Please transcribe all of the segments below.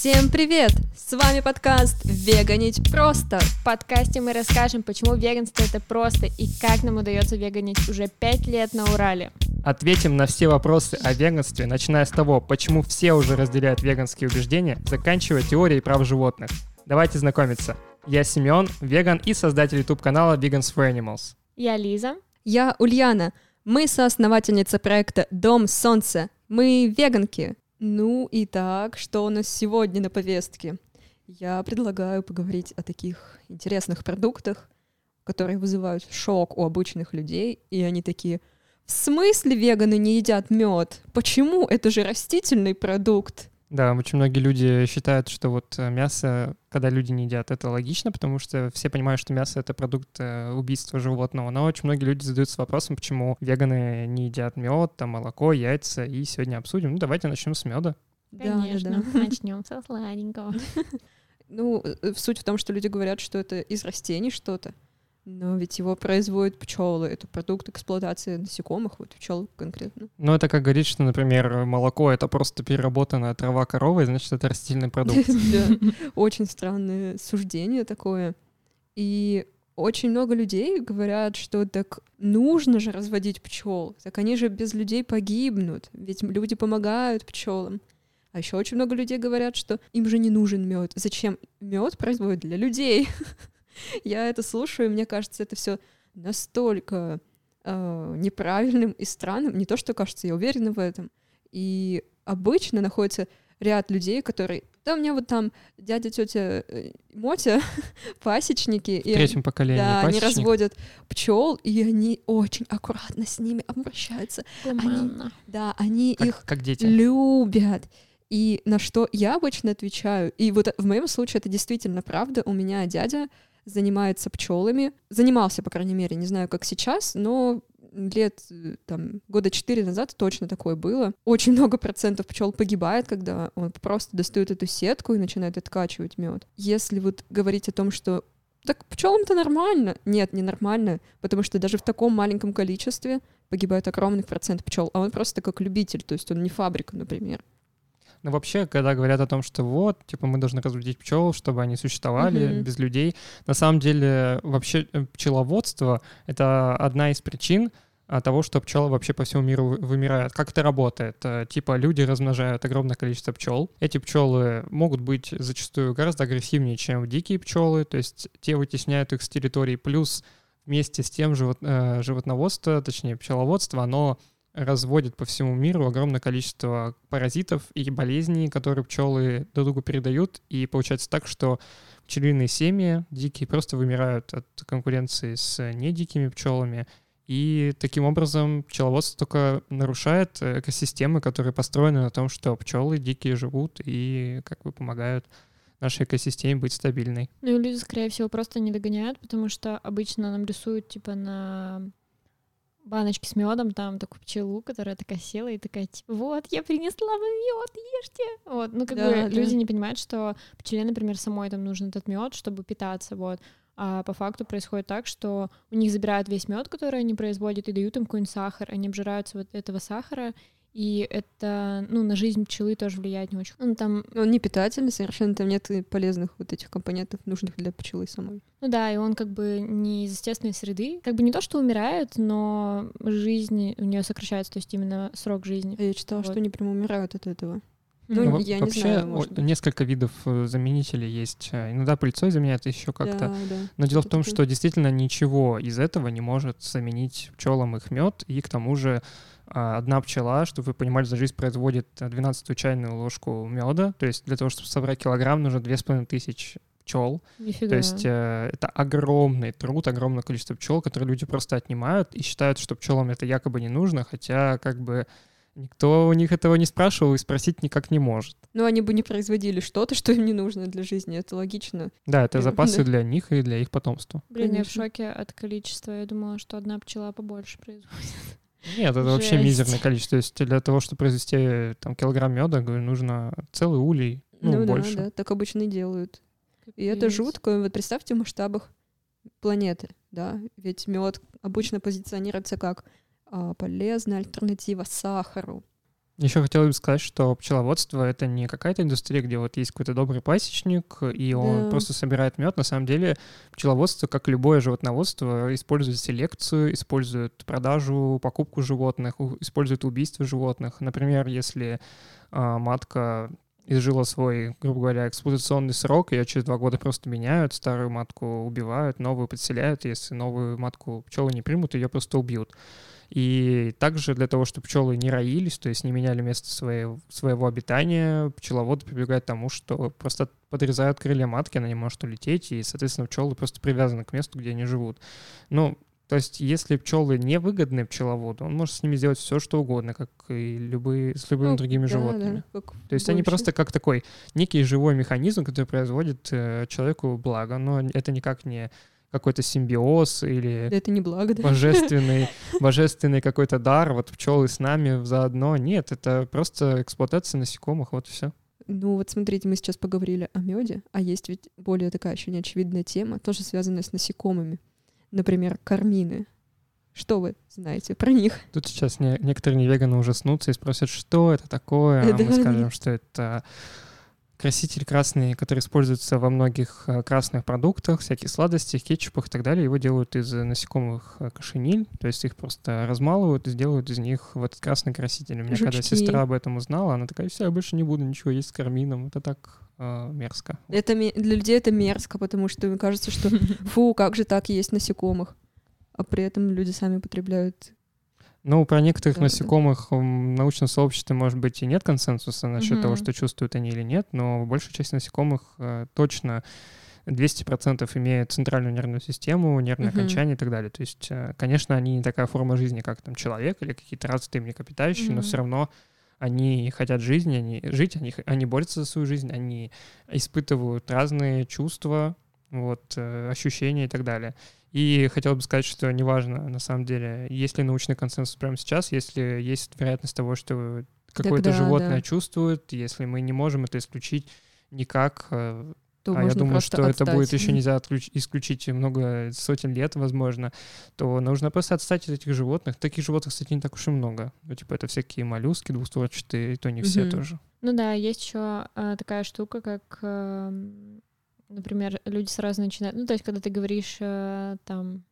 Всем привет! С вами подкаст «Веганить просто». В подкасте мы расскажем, почему веганство это просто и как нам удается веганить уже пять лет на Урале. Ответим на все вопросы о веганстве, начиная с того, почему все уже разделяют веганские убеждения, заканчивая теорией прав животных. Давайте знакомиться. Я Семен, веган и создатель YouTube-канала Vegans for Animals. Я Лиза. Я Ульяна. Мы соосновательница проекта «Дом солнца». Мы веганки. Ну и так, что у нас сегодня на повестке? Я предлагаю поговорить о таких интересных продуктах, которые вызывают шок у обычных людей, и они такие, в смысле веганы не едят мед? Почему? Это же растительный продукт. Да, очень многие люди считают, что вот э, мясо, когда люди не едят, это логично, потому что все понимают, что мясо — это продукт э, убийства животного. Но очень многие люди задаются вопросом, почему веганы не едят мед, там, молоко, яйца. И сегодня обсудим. Ну, давайте начнем с меда. Конечно, начнем со сладенького. Ну, э, суть в том, что люди говорят, что это из растений что-то. Но ведь его производят пчелы. Это продукт эксплуатации насекомых, вот пчел конкретно. Ну, это как говорить, что, например, молоко — это просто переработанная трава коровы, значит, это растительный продукт. Очень странное суждение такое. И очень много людей говорят, что так нужно же разводить пчел, так они же без людей погибнут, ведь люди помогают пчелам. А еще очень много людей говорят, что им же не нужен мед. Зачем мед производят для людей? Я это слушаю, и мне кажется, это все настолько э, неправильным и странным. Не то, что кажется, я уверена в этом. И обычно находится ряд людей, которые... Да, у меня вот там дядя, тетя э, Мотя, пасечники. В третьем поколении Да, они разводят пчел, и они очень аккуратно с ними обращаются. Они, да, они как, их как дети. любят. И на что я обычно отвечаю, и вот в моем случае это действительно правда, у меня дядя занимается пчелами. Занимался, по крайней мере, не знаю, как сейчас, но лет там года четыре назад точно такое было. Очень много процентов пчел погибает, когда он просто достает эту сетку и начинает откачивать мед. Если вот говорить о том, что так пчелам-то нормально. Нет, не нормально, потому что даже в таком маленьком количестве погибает огромный процент пчел, а он просто как любитель, то есть он не фабрика, например. Ну, вообще, когда говорят о том, что вот, типа, мы должны разводить пчел, чтобы они существовали mm-hmm. без людей, на самом деле, вообще, э, пчеловодство — это одна из причин а, того, что пчелы вообще по всему миру вымирают. Как это работает? Э, типа, люди размножают огромное количество пчел. Эти пчелы могут быть зачастую гораздо агрессивнее, чем дикие пчелы, то есть те вытесняют их с территории, плюс вместе с тем живот, э, животноводство, точнее пчеловодство, оно разводит по всему миру огромное количество паразитов и болезней, которые пчелы друг другу передают. И получается так, что пчелиные семьи дикие просто вымирают от конкуренции с недикими пчелами. И таким образом пчеловодство только нарушает экосистемы, которые построены на том, что пчелы дикие живут и как бы помогают нашей экосистеме быть стабильной. Ну и люди, скорее всего, просто не догоняют, потому что обычно нам рисуют типа на баночки с медом, там такую пчелу, которая такая села и такая, типа, вот, я принесла вам мед, ешьте. Вот, ну, как да, бы да. люди не понимают, что пчеле, например, самой там нужен этот мед, чтобы питаться, вот. А по факту происходит так, что у них забирают весь мед, который они производят, и дают им какой-нибудь сахар, они обжираются вот этого сахара, и это, ну, на жизнь пчелы тоже влияет не очень. Ну, там он не питательный совершенно, там нет полезных вот этих компонентов, нужных для пчелы самой. Ну да, и он как бы не из естественной среды. Как бы не то, что умирает, но жизнь у нее сокращается, то есть именно срок жизни. А я читала, вот. что они прям умирают от этого. Ну, ну я вообще, не знаю, может несколько видов э, заменителей есть. Э, иногда пыльцой заменяют еще как-то. Да, да. Но дело в том, что действительно ничего из этого не может заменить пчелам их мед, и к тому же одна пчела, чтобы вы понимали, за жизнь производит 12 чайную ложку меда. То есть для того, чтобы собрать килограмм, нужно 2500 пчел. Нифига. То есть э, это огромный труд, огромное количество пчел, которые люди просто отнимают и считают, что пчелам это якобы не нужно, хотя как бы никто у них этого не спрашивал и спросить никак не может. Ну, они бы не производили что-то, что им не нужно для жизни, это логично. Да, это запасы для них и для их потомства. Блин, я в шоке от количества. Я думала, что одна пчела побольше производит. Нет, это Жесть. вообще мизерное количество. То есть для того, чтобы произвести там килограмм меда, говорю, нужно целый улей, ну, ну больше. да, да, так обычно и делают. И это жутко. Вот представьте в масштабах планеты, да, ведь мед обычно позиционируется как а, полезная альтернатива сахару. Еще хотел бы сказать, что пчеловодство — это не какая-то индустрия, где вот есть какой-то добрый пасечник, и он да. просто собирает мед. На самом деле пчеловодство, как любое животноводство, использует селекцию, использует продажу, покупку животных, использует убийство животных. Например, если а, матка изжила свой, грубо говоря, эксплуатационный срок, ее через два года просто меняют, старую матку убивают, новую подселяют, если новую матку пчелы не примут, ее просто убьют. И также для того, чтобы пчелы не роились, то есть не меняли место своего, своего обитания, пчеловоды прибегают к тому, что просто подрезают крылья матки, она не может улететь, и, соответственно, пчелы просто привязаны к месту, где они живут. Ну, то есть, если пчелы невыгодны пчеловоду, он может с ними сделать все, что угодно, как и любые, с любыми ну, другими да, животными. Да, То есть больше. они просто как такой некий живой механизм, который производит э, человеку благо, но это никак не какой-то симбиоз или да это не благо, да? божественный, божественный какой-то дар, вот пчелы с нами заодно. Нет, это просто эксплуатация насекомых, вот и все. Ну вот смотрите, мы сейчас поговорили о меде, а есть ведь более такая еще неочевидная тема, тоже связанная с насекомыми. Например, кармины. Что вы знаете про них? Тут сейчас не, некоторые невеганы ужаснутся и спросят, что это такое, а мы скажем, что это краситель красный, который используется во многих э, красных продуктах, всяких сладостях, кетчупах и так далее. Его делают из насекомых э, кошениль, то есть их просто размалывают и сделают из них вот этот красный краситель. У меня Жучки. когда сестра об этом узнала, она такая, все, я больше не буду ничего есть с кармином. Это так э, мерзко. Это для людей это мерзко, потому что мне кажется, что фу, как же так есть насекомых. А при этом люди сами потребляют ну, про некоторых насекомых в научном сообществе, может быть, и нет консенсуса насчет угу. того, что чувствуют они или нет, но большая часть насекомых э, точно 200% имеют центральную нервную систему, нервное угу. окончание и так далее. То есть, э, конечно, они не такая форма жизни, как там человек или какие-то развитые млекопитающие, угу. но все равно они хотят жизни, они жить, они, они борются за свою жизнь, они испытывают разные чувства, вот, э, ощущения и так далее. И хотел бы сказать, что неважно, на самом деле, есть ли научный консенсус прямо сейчас, если есть вероятность того, что какое-то животное да. чувствует, если мы не можем это исключить никак, э, то а я думаю, что отстать. это будет еще нельзя отключ- исключить много сотен лет, возможно, то нужно просто отстать от этих животных. Таких животных, кстати, не так уж и много. Ну, типа, это всякие моллюски двустворчатые, и то не все тоже. Ну да, есть еще а, такая штука, как а, например, люди сразу начинают, ну, то есть, когда ты говоришь э, там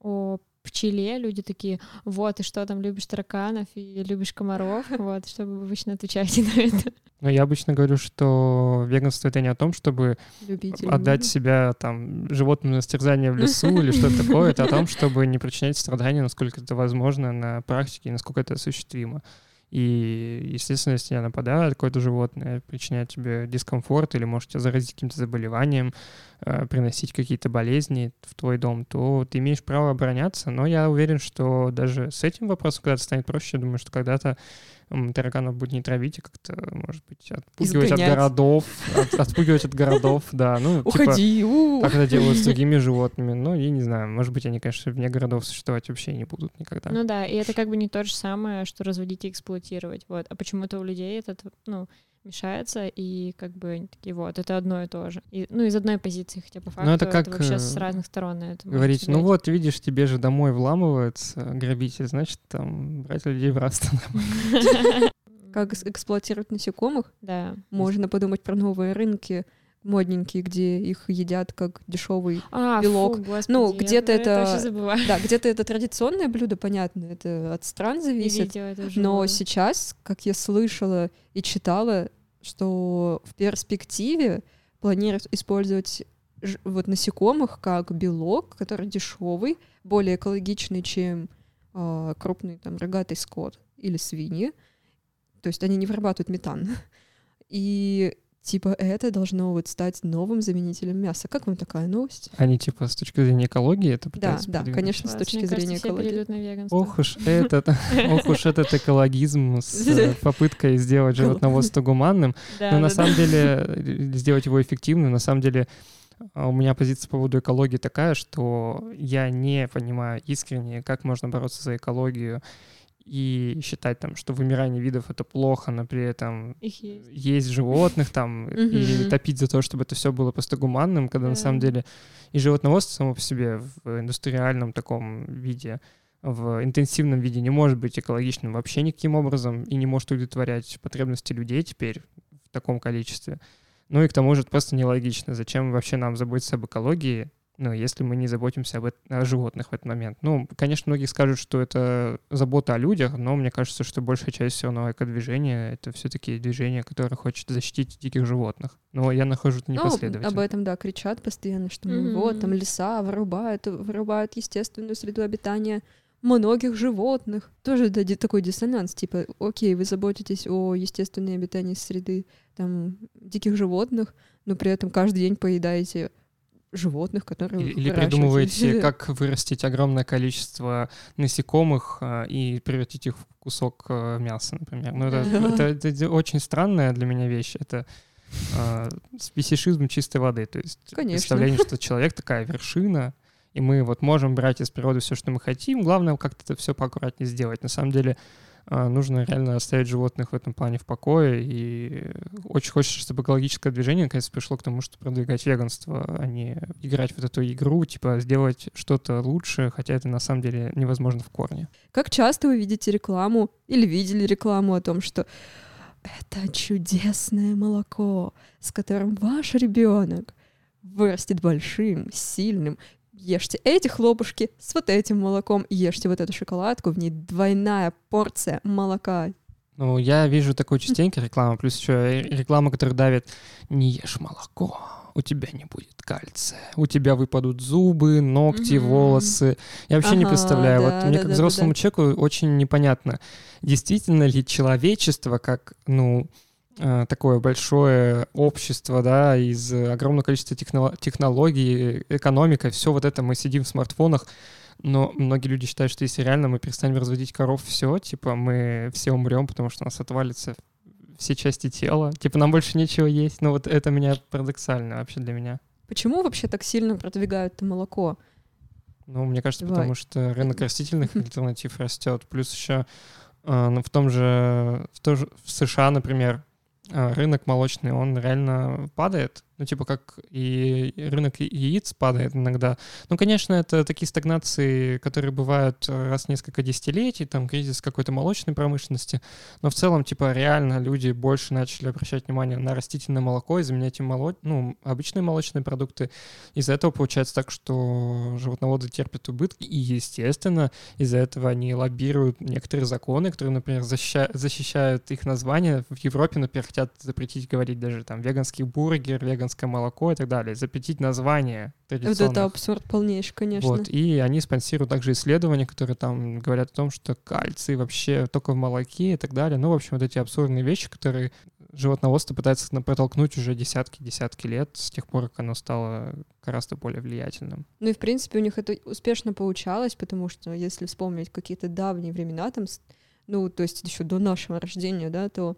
о пчеле, люди такие, вот, и что там, любишь тараканов и любишь комаров, вот, что вы обычно отвечаете на это. Ну, я обычно говорю, что веганство — это не о том, чтобы Любители. отдать себя там животным на стерзание в лесу или что-то такое, это о том, чтобы не причинять страдания, насколько это возможно на практике и насколько это осуществимо. И, естественно, если тебя нападает какое-то животное, причиняет тебе дискомфорт или может тебя заразить каким-то заболеванием, э, приносить какие-то болезни в твой дом, то ты имеешь право обороняться. Но я уверен, что даже с этим вопросом когда-то станет проще. Я думаю, что когда-то тараканов будет не травить, а как-то, может быть, отпугивать Изгонять. от городов, от, отпугивать от городов, да. Ну, типа, Уходи! Типа, как это делают с другими животными. Ну, я не знаю, может быть, они, конечно, вне городов существовать вообще не будут никогда. Ну да, и это как бы не то же самое, что разводить и эксплуатировать. Вот. А почему-то у людей этот, ну, мешается, и как бы такие вот, это одно и то же. И, ну, из одной позиции, хотя по факту ну, это, как, это вообще с э, разных сторон на это Говорить, ну вот, видишь, тебе же домой вламываются грабитель, значит, там брать людей в раз Как эксплуатировать насекомых? Да. Можно подумать про новые рынки, модненькие, где их едят как дешевый а, белок. Фу, господи, ну, где-то это, это да, где-то это традиционное блюдо, понятно, это от стран зависит. Но сейчас, как я слышала и читала, что в перспективе планируют использовать вот насекомых как белок, который дешевый, более экологичный, чем э, крупный там рогатый скот или свиньи. То есть они не вырабатывают метан. И типа это должно вот стать новым заменителем мяса. Как вам такая новость? Они типа с точки зрения экологии это пытаются Да, да, конечно, Класс. с точки Мне зрения кажется, экологии. Ох уж этот, ох уж этот экологизм с э, попыткой сделать животноводство гуманным. Но на самом деле э, сделать его эффективным, на самом деле а у меня позиция по поводу экологии такая, что я не понимаю искренне, как можно бороться за экологию и считать там, что вымирание видов это плохо, но при этом есть. есть животных там и топить за то, чтобы это все было просто гуманным, когда на самом деле и животноводство само по себе в индустриальном таком виде в интенсивном виде не может быть экологичным вообще никаким образом и не может удовлетворять потребности людей теперь в таком количестве. Ну и к тому же это просто нелогично. Зачем вообще нам заботиться об экологии, ну, если мы не заботимся об, о животных в этот момент. Ну, конечно, многие скажут, что это забота о людях, но мне кажется, что большая часть всего нового экодвижения — это все-таки движение, которое хочет защитить диких животных. Но я нахожу это непоследовательно. Ну, об этом, да, кричат постоянно, что mm-hmm. вот, там леса вырубают, вырубают естественную среду обитания многих животных. Тоже да, такой диссонанс, типа, окей, вы заботитесь о естественной обитании среды там, диких животных, но при этом каждый день поедаете животных, которые Или придумываете, как вырастить огромное количество насекомых а, и превратить их в кусок а, мяса, например. Ну, это, это, это, это очень странная для меня вещь. Это а, спесишизм чистой воды. То есть Конечно. представление, что человек такая вершина, и мы вот можем брать из природы все, что мы хотим. Главное, как-то это все поаккуратнее сделать. На самом деле, нужно реально оставить животных в этом плане в покое. И очень хочется, чтобы экологическое движение наконец пришло к тому, что продвигать веганство, а не играть в эту игру, типа сделать что-то лучше, хотя это на самом деле невозможно в корне. Как часто вы видите рекламу или видели рекламу о том, что это чудесное молоко, с которым ваш ребенок вырастет большим, сильным, ешьте эти хлопушки с вот этим молоком, ешьте вот эту шоколадку, в ней двойная порция молока. Ну, я вижу такую частенько рекламу, плюс еще реклама, которая давит «не ешь молоко, у тебя не будет кальция, у тебя выпадут зубы, ногти, mm-hmm. волосы». Я вообще ага, не представляю. Да, вот мне да, как да, взрослому да, да. человеку очень непонятно, действительно ли человечество, как, ну, такое большое общество, да, из огромного количества технологий, экономика, все вот это мы сидим в смартфонах, но многие люди считают, что если реально мы перестанем разводить коров, все, типа мы все умрем, потому что у нас отвалится все части тела, типа нам больше нечего есть. Ну вот это меня парадоксально вообще для меня. Почему вообще так сильно продвигают молоко? Ну, мне кажется, Давай. потому что рынок растительных альтернатив растет. Плюс еще э, ну, в том же, в, том же, в США, например, рынок молочный, он реально падает. Ну, типа, как и рынок яиц падает иногда. Ну, конечно, это такие стагнации, которые бывают раз в несколько десятилетий, там, кризис какой-то молочной промышленности. Но в целом, типа, реально люди больше начали обращать внимание на растительное молоко и заменять им моло... ну, обычные молочные продукты. Из-за этого получается так, что животноводы терпят убытки, и, естественно, из-за этого они лоббируют некоторые законы, которые, например, защищают, защищают их название. В Европе, например, хотят запретить говорить даже там веганский бургер, веганский веганское молоко и так далее, запретить название Вот это абсурд полнейший, конечно. Вот, и они спонсируют также исследования, которые там говорят о том, что кальций вообще только в молоке и так далее. Ну, в общем, вот эти абсурдные вещи, которые животноводство пытается протолкнуть уже десятки-десятки лет с тех пор, как оно стало гораздо более влиятельным. Ну и, в принципе, у них это успешно получалось, потому что, если вспомнить какие-то давние времена, там, ну, то есть еще до нашего рождения, да, то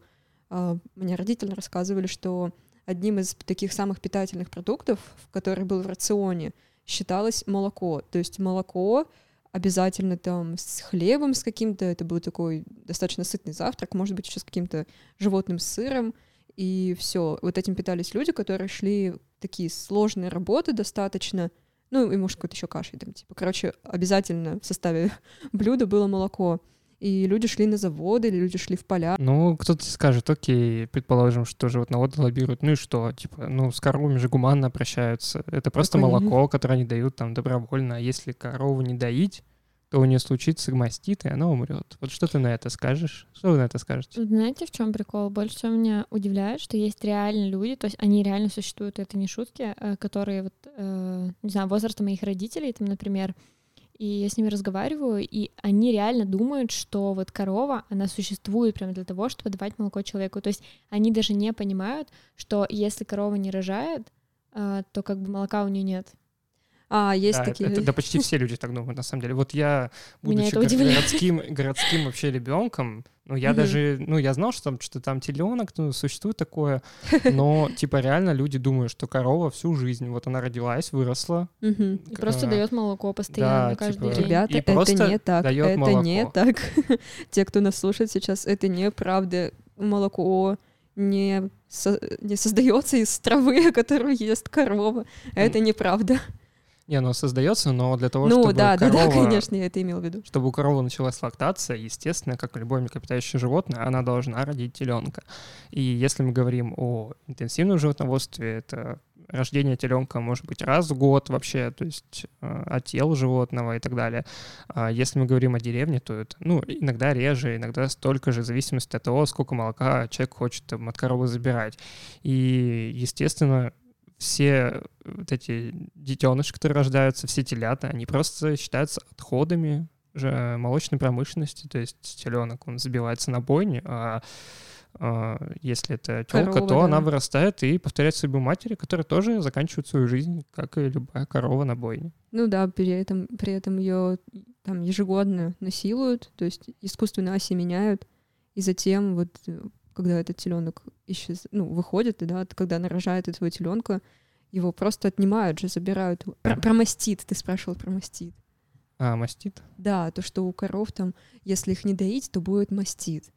э, мне родители рассказывали, что одним из таких самых питательных продуктов, который был в рационе, считалось молоко. То есть молоко обязательно там с хлебом с каким-то, это был такой достаточно сытный завтрак, может быть, еще с каким-то животным сыром, и все. Вот этим питались люди, которые шли такие сложные работы достаточно, ну, и, может, какой-то еще кашей там, типа. Короче, обязательно в составе блюда было молоко и люди шли на заводы, или люди шли в поля. Ну, кто-то скажет, окей, предположим, что животноводы лоббируют, ну и что, типа, ну, с коровами же гуманно обращаются. Это просто ну, молоко, которое они дают там добровольно, а если корову не доить, то у нее случится мастит, и она умрет. Вот что ты на это скажешь? Что вы на это скажете? Знаете, в чем прикол? Больше всего меня удивляет, что есть реально люди, то есть они реально существуют, это не шутки, э, которые вот, э, не знаю, возраста моих родителей, там, например, и я с ними разговариваю, и они реально думают, что вот корова, она существует прямо для того, чтобы давать молоко человеку. То есть они даже не понимают, что если корова не рожает, а, то как бы молока у нее нет. А, есть да, такие. Это, это, да, почти все люди так думают, на самом деле. Вот я, будучи городским, городским вообще ребенком, ну, я даже, ну, я знал, что там что там теленок, ну, существует такое, но, типа, реально люди думают, что корова всю жизнь, вот она родилась, выросла. И просто дает молоко постоянно, каждый типа, день. Ребята, это не так, это не так. Те, кто нас слушает сейчас, это неправда. Молоко не, не создается из травы, которую ест корова. Это неправда. Не, оно создается, но для того, ну, чтобы да, корова, да, да, конечно, я это имел в виду. Чтобы у коровы началась лактация, естественно, как любое млекопитающее животное, она должна родить теленка. И если мы говорим о интенсивном животноводстве, это рождение теленка может быть раз в год вообще, то есть э, отел животного и так далее. А если мы говорим о деревне, то это, ну, иногда реже, иногда столько же, в зависимости от того, сколько молока человек хочет там, от коровы забирать. И, естественно, все вот эти детеныши, которые рождаются, все телята, они просто считаются отходами же молочной промышленности, то есть теленок, он забивается на бойне, а а, если это телка, то да. она вырастает и повторяет судьбу матери, которая тоже заканчивает свою жизнь, как и любая корова на бойне. Ну да, при этом, при этом ее там ежегодно насилуют, то есть искусственно осеменяют, и затем вот когда этот теленок исчез, ну, выходит, да, когда она рожает этого теленка, его просто отнимают же, забирают. Про, про мастит, ты спрашивал про мастит. А, мастит? Да, то, что у коров там, если их не доить, то будет мастит.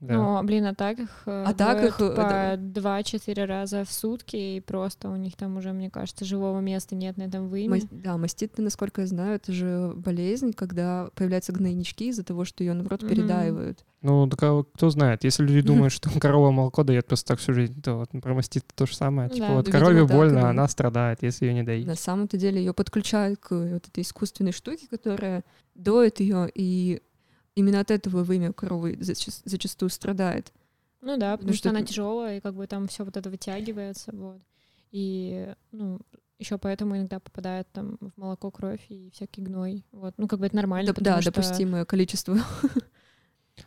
Да. Но, блин, а так их э, а так их э, по два-четыре раза в сутки, и просто у них там уже, мне кажется, живого места нет на этом выме. Мас... Да, мастит, насколько я знаю, это же болезнь, когда появляются гнойнички из-за того, что ее, наоборот, mm-hmm. передаивают. Ну, так, а кто знает, если люди думают, что корова молоко дает просто так всю жизнь, то вот про мастит то же самое. Типа да, вот корове больно, да, она страдает, если ее не доить. На самом-то деле ее подключают к вот этой искусственной штуке, которая доит ее, и именно от этого вымя коровы зачаст, зачастую страдает. Ну да, потому, потому что, что она тяжелая, и как бы там все вот это вытягивается, вот. И, ну, еще поэтому иногда попадает там в молоко кровь и всякий гной. Вот. Ну, как бы это нормально. Да, да что... допустимое количество.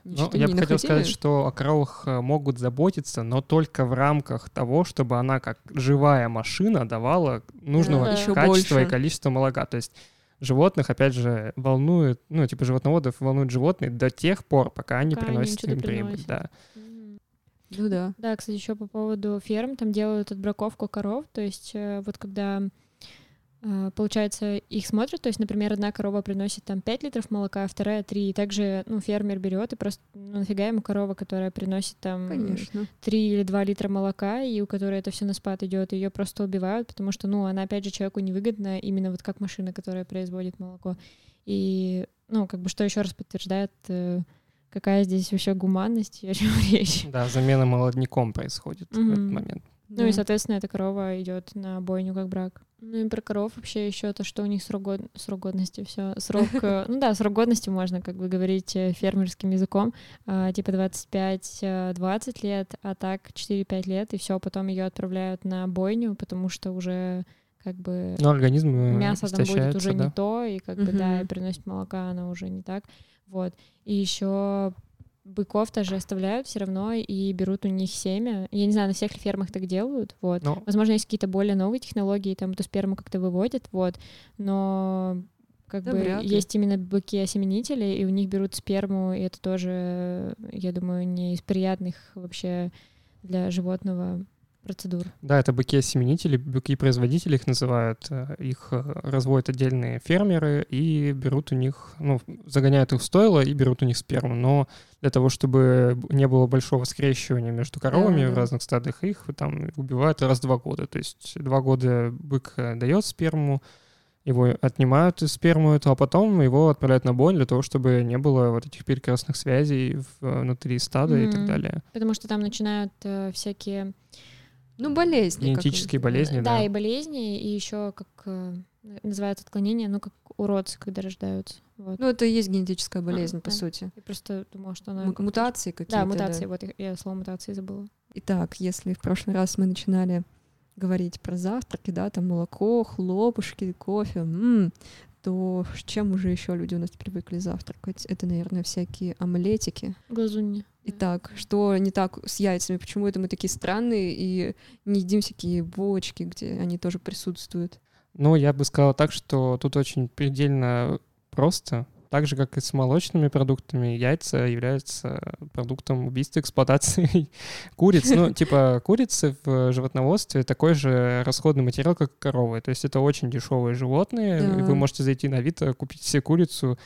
Ну, я бы хотел сказать, что о коровах э, могут заботиться, но только в рамках того, чтобы она как живая машина давала нужного да, качества и количества молока. То есть животных, опять же, волнует, ну, типа животноводов волнуют животные до тех пор, пока они пока приносят им прибыль. Да. Ну да. Да, кстати, еще по поводу ферм, там делают отбраковку коров, то есть э, вот когда получается, их смотрят, то есть, например, одна корова приносит там 5 литров молока, а вторая 3, и также, ну, фермер берет и просто, ну, нафига ему корова, которая приносит там Конечно. 3 или 2 литра молока, и у которой это все на спад идет, ее просто убивают, потому что, ну, она, опять же, человеку невыгодна именно вот как машина, которая производит молоко. И, ну, как бы, что еще раз подтверждает, э, какая здесь вообще гуманность и о чем речь. Да, замена молодняком происходит mm-hmm. в этот момент. Ну и, соответственно, эта корова идет на бойню как брак. Ну и про коров вообще еще то, что у них срок, год... срок годности, все, срок, э, ну да, срок годности можно как бы говорить э, фермерским языком, а, типа 25-20 э, лет, а так 4-5 лет, и все, потом ее отправляют на бойню, потому что уже как бы ну, организм мясо там будет уже да? не то, и как бы да, и приносит молока она уже не так, вот. И еще быков тоже оставляют все равно и берут у них семя. Я не знаю, на всех ли фермах так делают, вот. Но... Возможно, есть какие-то более новые технологии, там эту сперму как-то выводят, вот. Но как да, бы есть именно быки-осеменители, и у них берут сперму, и это тоже, я думаю, не из приятных вообще для животного процедур. Да, это быки-осеменители, быки-производители их называют. Э, их э, разводят отдельные фермеры и берут у них, ну, загоняют их в стойло и берут у них сперму. Но для того, чтобы не было большого скрещивания между коровами да, в разных стадах, их там убивают раз в два года. То есть два года бык э, дает сперму, его отнимают из сперму эту, а потом его отправляют на бой для того, чтобы не было вот этих перекрестных связей внутри стада mm-hmm. и так далее. Потому что там начинают э, всякие ну, болезни. Генетические болезни, да. Да, и болезни, и еще как э, называется отклонение, ну, как уродцы, когда рождаются. Вот. Ну, это и есть генетическая болезнь, а, по да. сути. Я просто думала, что она... М- мутации какие-то. Да, мутации, да. вот я слово мутации забыла. Итак, если в прошлый раз мы начинали говорить про завтраки, да, там молоко, хлопушки, кофе, м-м, то чем уже еще люди у нас привыкли завтракать? Это, наверное, всякие омлетики. Итак, что не так с яйцами? Почему это мы такие странные и не едим всякие булочки, где они тоже присутствуют? Ну, я бы сказал так, что тут очень предельно просто. Так же, как и с молочными продуктами, яйца являются продуктом убийства эксплуатации куриц. Ну, типа курицы в животноводстве такой же расходный материал, как коровы. То есть это очень дешевые животные. Да. Вы можете зайти на Авито, купить себе курицу,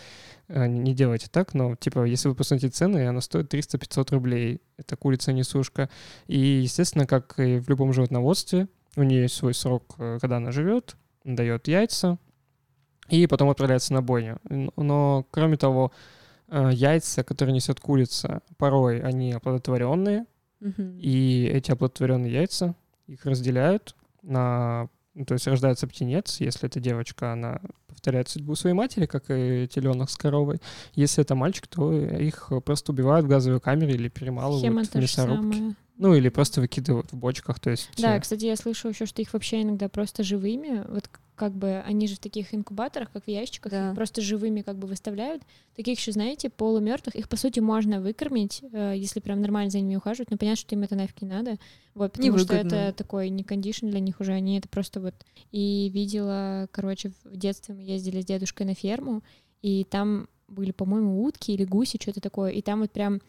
э, не делайте так, но, типа, если вы посмотрите цены, она стоит 300-500 рублей. Это курица-несушка. И, естественно, как и в любом животноводстве, у нее есть свой срок, э, когда она живет, дает яйца, и потом отправляется на бойню. Но, кроме того, э, яйца, которые несет курица, порой они оплодотворенные, Мгм. и эти оплодотворенные яйца их разделяют на... ну, то есть рождается птенец, если это девочка, она повторяет судьбу своей матери, как и теленок с коровой. Если это мальчик, то их просто убивают в газовой камере или перемалывают Схема в мясорубке. Ну, или просто выкидывают в бочках, то есть... Да, кстати, я слышу еще, что их вообще иногда просто живыми, вот как бы они же в таких инкубаторах, как в ящиках, Да. их просто живыми как бы выставляют. Таких еще, знаете, полумертвых, их по сути можно выкормить, э, если прям нормально за ними ухаживать, но понятно, что им это нафиг не надо. Вот, потому что Невыгодно. это такой не кондишн для них уже, они это просто вот... И видела, короче, в детстве мы ездили с дедушкой на ферму, и там были, по-моему, утки или гуси, что-то такое, и там вот прям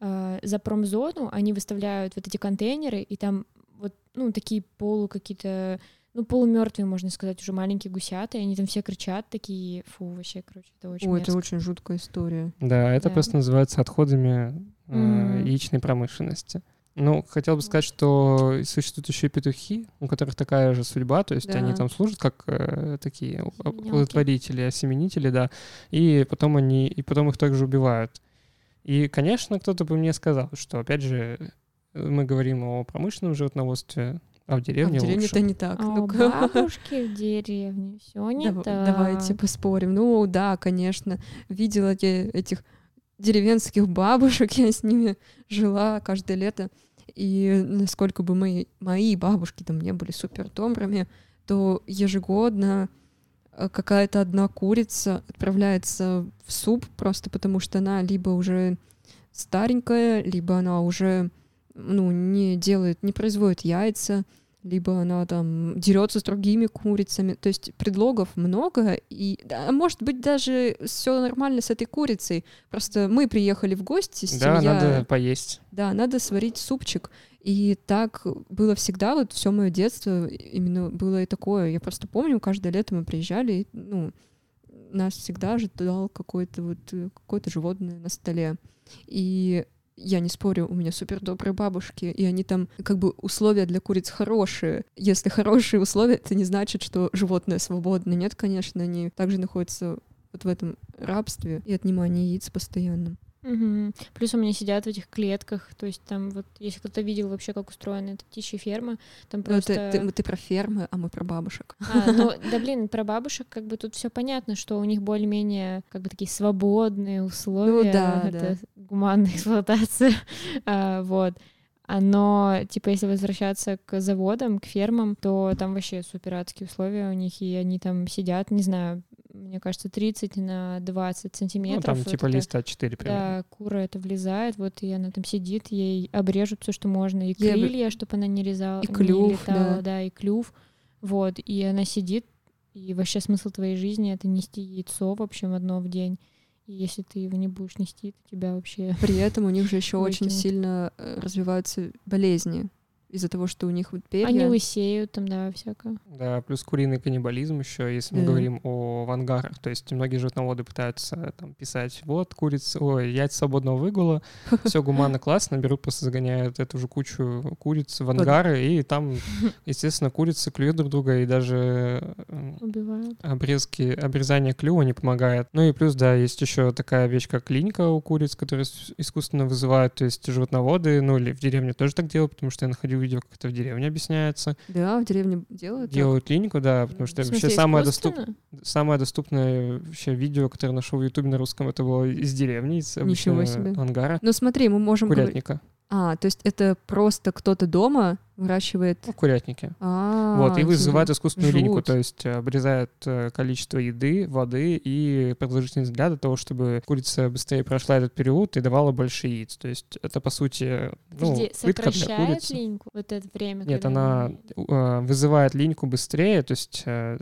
э, за промзону они выставляют вот эти контейнеры, и там вот, ну, такие полу какие-то, ну, полумертвые, можно сказать, уже маленькие гусята, и они там все кричат такие, фу, вообще, короче, это очень это мерзко. очень жуткая история. Да, это Да. просто называется отходами э, яичной промышленности. Ну, хотел бы сказать, что существуют еще и петухи, у которых такая же судьба, то есть они Да. там служат как э, такие оплодотворители, осеменители, да, и потом они, и потом их также убивают. И, конечно, кто-то бы мне сказал, что, опять же, мы говорим о промышленном животноводстве, а в А деревне в деревне это не так. А у Ну-ка. бабушки в деревне все не Дав- так. Давайте поспорим. Ну да, конечно. Видела я этих деревенских бабушек, я с ними жила каждое лето. И насколько бы мои, мои бабушки там не были супер добрыми, то ежегодно э, какая-то одна курица отправляется в суп просто потому, что она либо уже старенькая, либо она уже ну, не делает, не производит яйца, либо она там дерется с другими курицами. То есть предлогов много, и да, может быть даже все нормально с этой курицей. Просто мы приехали в гости, Да, семья, надо поесть. да, надо сварить супчик. И так было всегда, вот все мое детство именно было и такое. Я просто помню, каждое лето мы приезжали, и, ну, нас всегда ожидал какое-то вот э, какое-то животное на столе. И я не спорю, у меня супер добрые бабушки, и они там как бы условия для куриц хорошие. Если хорошие условия, это не значит, что животное свободно. Нет, конечно, они также находятся вот в этом рабстве и отнимании яиц постоянном. Мгм. Плюс меня сидят в этих клетках, то есть там вот, если кто-то видел вообще, как устроена эта птичья ферма, там Ну, просто... ты, ты- ты про фермы, а мы про бабушек. А, ну, да блин, про бабушек как бы тут все понятно, что у них более-менее как бы такие свободные условия, Ну да, это гуманная эксплуатация, А, вот. А, Но, типа, если возвращаться к заводам, к фермам, то там вообще супер адские условия у них, и они там сидят, не знаю, мне кажется, 30 на 20 Ну, сантиметров. там Вот типа это- листа 4 примерно. Да, кура это влезает, вот и она там сидит, ей обрежут все, что можно, и обр- крылья, чтобы она не резала, И не клюв, летала, да. и клюв, вот, и она сидит, и вообще смысл твоей жизни это нести яйцо, в общем, одно в день, и если ты его не будешь нести, то тебя вообще... При этом у них же еще очень сильно э, развиваются болезни из-за того, что у них вот перья. Они лысеют там, да, всякое. Да, плюс куриный каннибализм еще, если мы Да. говорим о ангарах. То есть многие животноводы пытаются там писать, вот курица, ой, яйца свободного выгула, все гуманно, классно, берут, просто загоняют эту же кучу куриц в ангары, и там, естественно, курицы клюют друг друга, и даже Убивают. обрезки, обрезание клюва не помогает. Ну и плюс, да, есть еще такая вещь, как клиника у куриц, которые искусственно вызывают, то есть животноводы, ну или в деревне тоже так делают, потому что я находил видео, как это в деревне объясняется. Да, в деревне делают. так. Делают клинику, да, потому что В вообще смысле, самое, доступ... самое доступное вообще видео, которое нашел в Ютубе на русском, это было из деревни, из Ничего обычного себе. ангара. Ну смотри, мы можем. Курятника. А, то есть это просто кто-то дома выращивает... Ну, курятники. А, вот, и вызывает искусственную линьку, жуть. то есть обрезает э, количество еды, воды и продолжительность для того, чтобы курица быстрее прошла этот период и давала больше яиц. То есть это, по сути, ну, Подожди, пытка для сокращает курицы. линьку вот это время? Нет, она э, вызывает линьку быстрее, то есть э,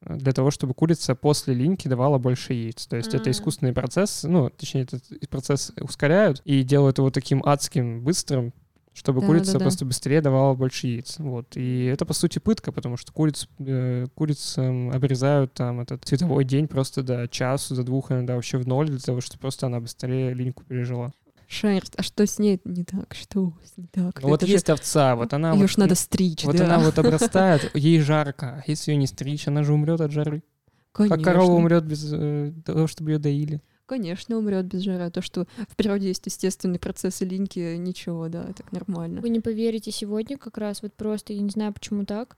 для того, чтобы курица после линьки давала больше яиц. То есть это А. искусственный процесс, ну, точнее, этот процесс ускоряют и делают его таким адским, быстрым, чтобы Да, курица да, да. просто быстрее давала больше яиц. Вот. И это, по сути, пытка, потому что куриц, э, курицам обрезают там этот цветовой день просто до часу, до двух, иногда вообще в ноль, для того, чтобы просто она быстрее линьку пережила. Шерсть. А что с ней не так? Что с ней так? Ну, вот Это же- есть овца, вот она Её вот ж надо стричь, Вот да. она вот обрастает, ей жарко. А Если ее не стричь, она же умрет от жары. Конечно. Как корова умрет без э, того, чтобы ее доили. Конечно, умрет без жара. То, что в природе есть естественный процесс линьки, ничего, да, так нормально. Вы не поверите, сегодня как раз вот просто, я не знаю, почему так,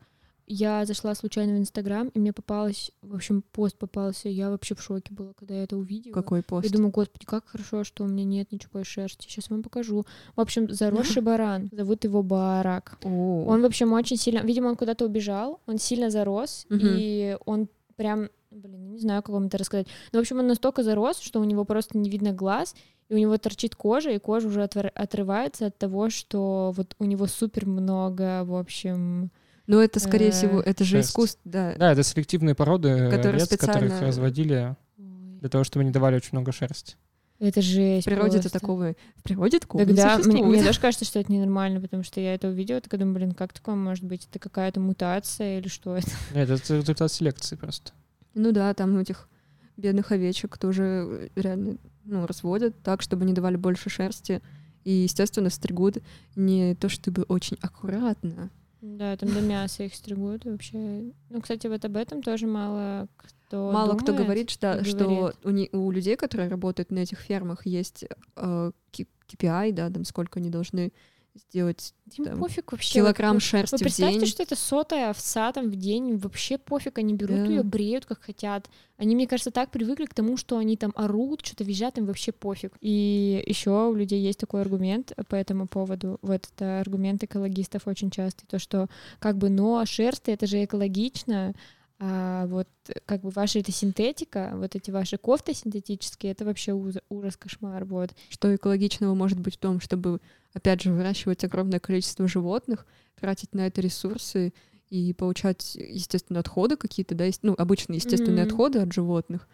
я зашла случайно в Инстаграм, и мне попалось, в общем, пост попался, я вообще в шоке была, когда я это увидела. Какой пост? Я думаю, господи, как хорошо, что у меня нет ничего шерсти. Сейчас вам покажу. В общем, заросший баран. Зовут его Барак. О, Он, в общем, очень сильно... Видимо, он куда-то убежал, он сильно зарос, и он прям... Блин, не знаю, как вам это рассказать. Но, в общем, он настолько зарос, что у него просто не видно глаз, и у него торчит кожа, и кожа уже отрывается от того, что вот у него супер много, в общем... Но это, скорее э, всего, это же искусство, да. Да, это селективные породы Которые овец, которых разводили для того, чтобы они давали очень много шерсти. Это В жесть природе-то просто. такого... В природе такого не Тогда мне, существует. мне даже кажется, что это ненормально, потому что я это увидела, такая думаю, блин, как такое может быть? Это какая-то мутация или что это? Нет, это результат селекции просто. Ну да, там этих бедных овечек тоже э, реально ну, разводят так, чтобы не давали больше шерсти. И, естественно, стригут не то чтобы очень аккуратно. Да, там до мяса их стригут вообще. Ну, кстати, вот об этом тоже мало кто Мало кто думает говорит, что, и что говорит. у, не- у людей, которые работают на этих фермах, есть э, KPI, да, там сколько они должны сделать Им там, пофиг вообще. килограмм Вот шерсти Вы в представьте, день. что это сотая овца там в день, вообще пофиг, они берут Да. ее, бреют как хотят. Они, мне кажется, так привыкли к тому, что они там орут, что-то визжат, им вообще пофиг. И еще у людей есть такой аргумент по этому поводу. Вот это аргумент экологистов очень частый, то, что как бы, но шерсть это же экологично, а вот как бы ваша это синтетика, вот эти ваши кофты синтетические, это вообще уз- ужас, кошмар, вот. Что экологичного может быть в том, чтобы, опять же, выращивать огромное количество животных, тратить на это ресурсы и получать, естественно, отходы какие-то, да, есть, ну, обычные естественные Мгм. отходы от животных.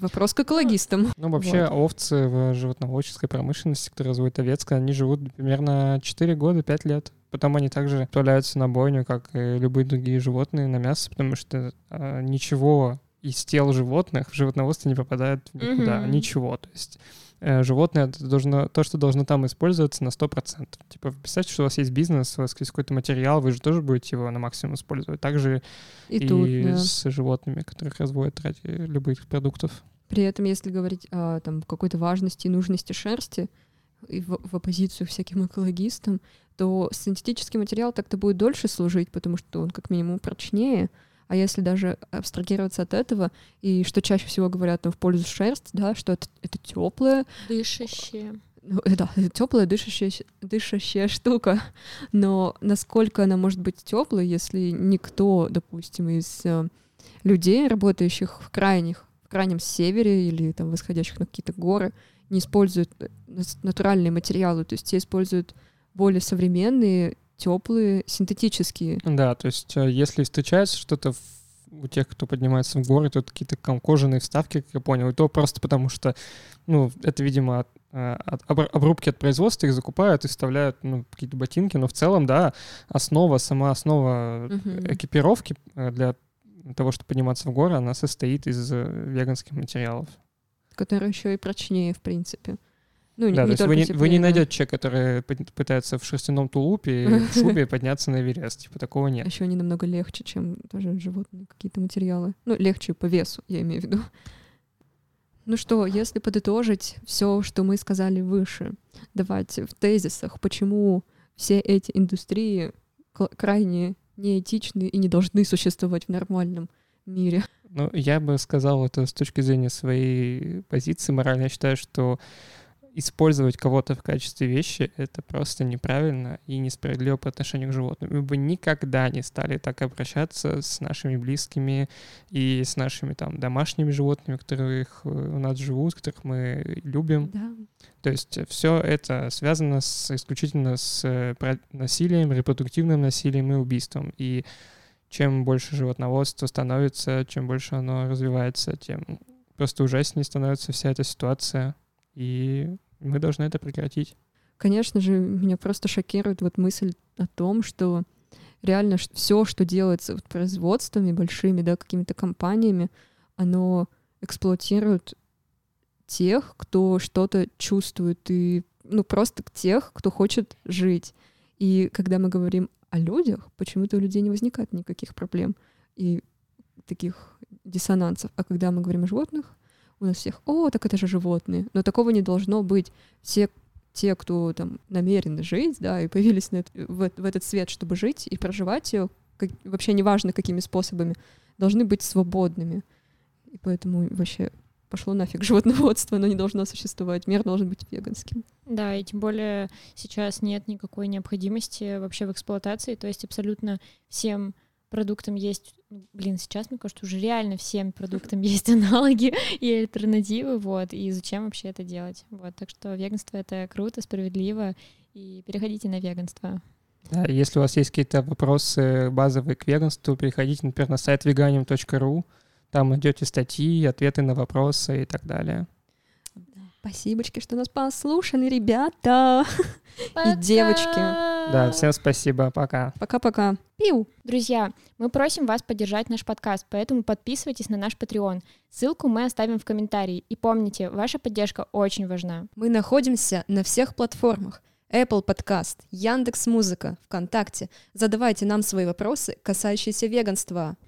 Вопрос к экологистам. Ну, вообще, овцы в животноводческой промышленности, которые разводят овец, они живут примерно 4 года, 5 лет. Потом они также отправляются на бойню, как и любые другие животные, на мясо, потому что а, ничего из тел животных в животноводство не попадает никуда. Мгм. Ничего. То есть э, животное это должно, то, что должно там использоваться на 100%. Типа, представьте, что у вас есть бизнес, у вас есть какой-то материал, вы же тоже будете его на максимум использовать. Также И, и, тут, да. с животными, которых разводят ради любых продуктов. При этом, если говорить о там, какой-то важности и нужности шерсти, и в, в оппозицию всяким экологистам, то синтетический материал так-то будет дольше служить, потому что он как минимум прочнее. А если даже абстрагироваться от этого, и что чаще всего говорят там, в пользу шерсть, да, что это, это теплая, Дышащие. ну, э, да, это теплая дышащая, дышащая штука. Но насколько она может быть теплой, если никто, допустим, из э, людей, работающих в крайних, в крайнем севере или там восходящих на какие-то горы, не используют э, натуральные материалы, то есть те используют более современные, теплые, синтетические. Да, то есть э, если встречается что-то у тех, кто поднимается в горы, то какие-то кожаные вставки, как я понял, и то просто потому что, ну, это, видимо, от- э, от- обр- обрубки от производства их закупают и вставляют, ну, какие-то ботинки, но в целом, да, основа, сама основа Мгм. экипировки для того, чтобы подниматься в горы, она состоит из веганских материалов. Которые еще и прочнее, в принципе. Ну, да, не то есть вы не, вы теплее, не найдете человека, который пы- пытается в шерстяном тулупе и в шубе подняться на Эверест. Типа такого нет. Еще они намного легче, чем тоже животные какие-то материалы. Ну, легче по весу, я имею в виду. Ну что, если подытожить все, что мы сказали выше, давайте в тезисах, почему все эти индустрии крайне неэтичны и не должны существовать в нормальном мире. Ну, я бы сказал это с точки зрения своей позиции моральной. Я считаю, что использовать кого-то в качестве вещи — это просто неправильно и несправедливо по отношению к животным. Мы бы никогда не стали так обращаться с нашими близкими и с нашими там домашними животными, которые э, у нас живут, которых мы любим. Да. То есть все это связано с, исключительно с э, насилием, репродуктивным насилием и убийством. И чем больше животноводство становится, чем больше оно развивается, тем просто ужаснее становится вся эта ситуация. И мы должны это прекратить. Конечно же, меня просто шокирует вот мысль о том, что реально все, что делается вот производствами большими, да, какими-то компаниями, оно эксплуатирует тех, кто что-то чувствует, и ну просто тех, кто хочет жить. И когда мы говорим о людях, почему-то у людей не возникает никаких проблем и таких диссонансов. А когда мы говорим о животных, у нас всех, о, так это же животные. Но такого не должно быть. Все те, кто там намерены жить, да, и появились на в, в этот свет, чтобы жить и проживать ее, как, вообще неважно какими способами, должны быть свободными. И поэтому вообще пошло нафиг животноводство, оно не должно существовать, мир должен быть веганским. Да, и тем более сейчас нет никакой необходимости вообще в эксплуатации, то есть абсолютно всем продуктам есть, блин, сейчас, мне кажется, уже реально всем продуктам есть аналоги и альтернативы, вот, и зачем вообще это делать, вот, так что веганство — это круто, справедливо, и переходите на веганство. Да, если у вас есть какие-то вопросы базовые к веганству, переходите, например, на сайт veganium.ru, там найдете статьи, ответы на вопросы и так далее. Спасибочки, что нас послушали, ребята Пока! и девочки. Да, всем спасибо, пока. Пока-пока. Пиу. Друзья, мы просим вас поддержать наш подкаст, поэтому подписывайтесь на наш Patreon. Ссылку мы оставим в комментарии. И помните, ваша поддержка очень важна. Мы находимся на всех платформах. Apple Podcast, Яндекс Музыка, ВКонтакте. Задавайте нам свои вопросы, касающиеся веганства.